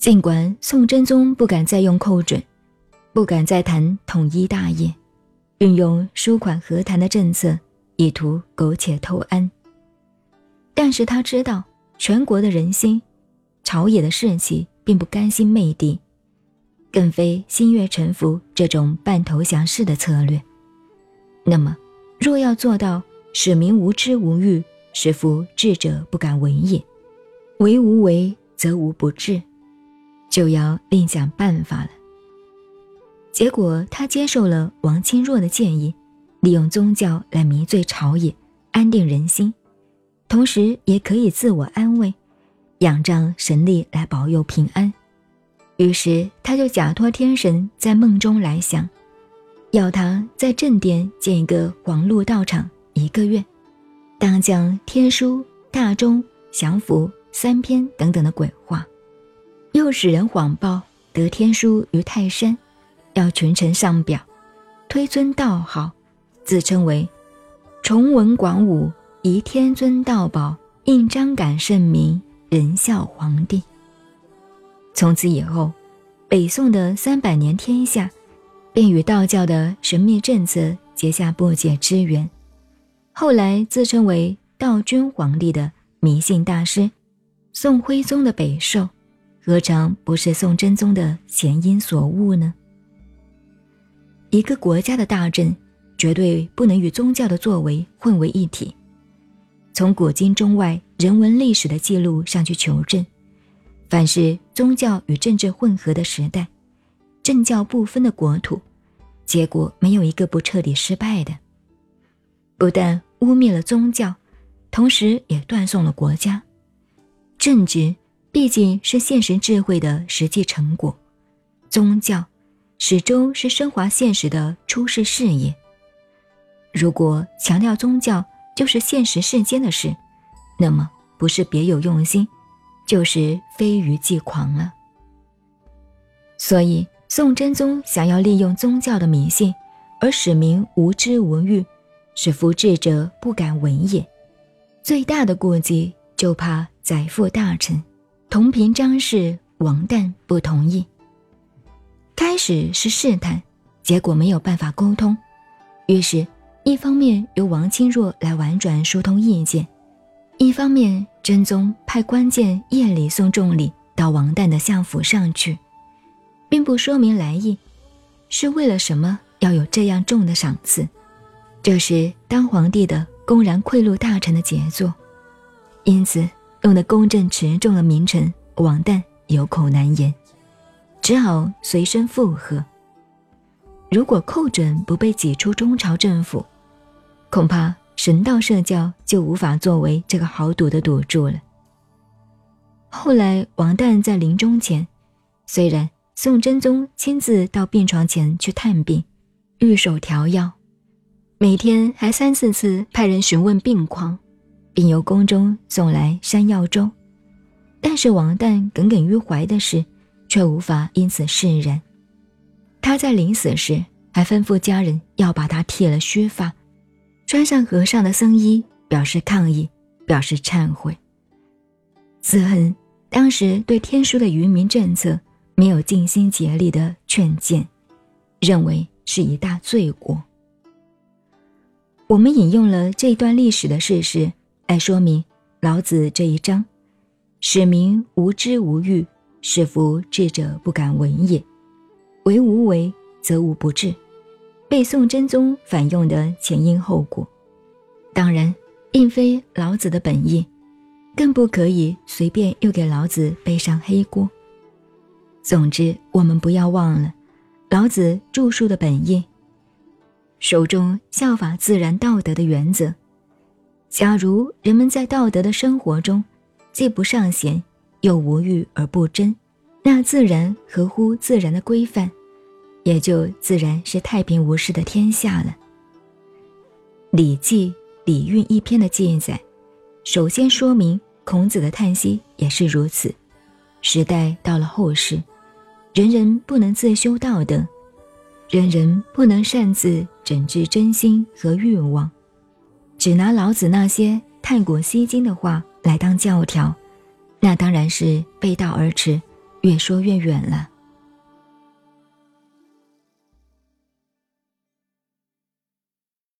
尽管宋真宗不敢再用寇准，不敢再谈统一大业，运用纾款和谈的政策，以图苟且偷安，但是他知道全国的人心，朝野的士气并不甘心媚地，更非心悦臣服这种半投降式的策略。那么，若要做到使民无知无欲，使夫智者不敢为也，为无为则无不治。就要另想办法了。结果他接受了王钦若的建议，利用宗教来迷醉朝野，安定人心，同时也可以自我安慰，仰仗神力来保佑平安。于是他就假托天神在梦中来想，要他在正殿建一个黄鹿道场一个月，当讲天书、大钟、降符三篇等等的鬼话。又使人谎报得天书于泰山，要群臣上表，推尊道号，自称为崇文广武，宜天尊道宝，应张感圣明，仁孝皇帝。从此以后，北宋的三百年天下，便与道教的神秘政策结下不解之缘。后来自称为道君皇帝的迷信大师，宋徽宗的北狩。何尝不是宋真宗的前因所误呢？一个国家的大政，绝对不能与宗教的作为混为一体。从古今中外人文历史的记录上去求证，凡是宗教与政治混合的时代，政教不分的国土，结果没有一个不彻底失败的。不但污蔑了宗教，同时也断送了国家政治。毕竟是现实智慧的实际成果，宗教始终是升华现实的出世事业。如果强调宗教就是现实世间的事，那么不是别有用心，就是非愚即狂了。所以，宋真宗想要利用宗教的迷信，而使民无知无欲，使夫智者不敢闻也。最大的顾忌就怕载负大臣。同平张氏王旦不同意。开始是试探，结果没有办法沟通，于是，一方面由王钦若来婉转疏通意见，一方面真宗派关键夜里送重礼到王旦的相府上去，并不说明来意，是为了什么要有这样重的赏赐？这是当皇帝的公然贿赂大臣的杰作，因此。弄得公正持重的名臣王旦有口难言，只好随声附和。如果寇准不被挤出中朝政府，恐怕神道社教就无法作为这个豪赌的赌注了。后来，王旦在临终前，虽然宋真宗亲自到病床前去探病，御手调药，每天还三四次派人询问病况。并由宫中送来山药粥，但是王旦耿耿于怀的事，却无法因此释然。他在临死时还吩咐家人要把他剃了须发，穿上和尚的僧衣，表示抗议，表示忏悔。自恨当时对天书的愚民政策没有尽心竭力的劝谏，认为是一大罪过。我们引用了这段历史的事实。来说明老子这一章，使民无知无欲，是夫智者不敢闻也。为无为，则无不治。被宋真宗反用的前因后果，当然并非老子的本意，更不可以随便又给老子背上黑锅。总之，我们不要忘了老子著述的本意，手中效法自然道德的原则。假如人们在道德的生活中，既不尚贤，又无欲而不争，那自然合乎自然的规范，也就自然是太平无事的天下了。《礼记·礼运》一篇的记载，首先说明孔子的叹息也是如此。时代到了后世，人人不能自修道德，人人不能擅自整治真心和欲望。只拿老子那些太过吸睛的话来当教条，那当然是背道而驰，越说越远了。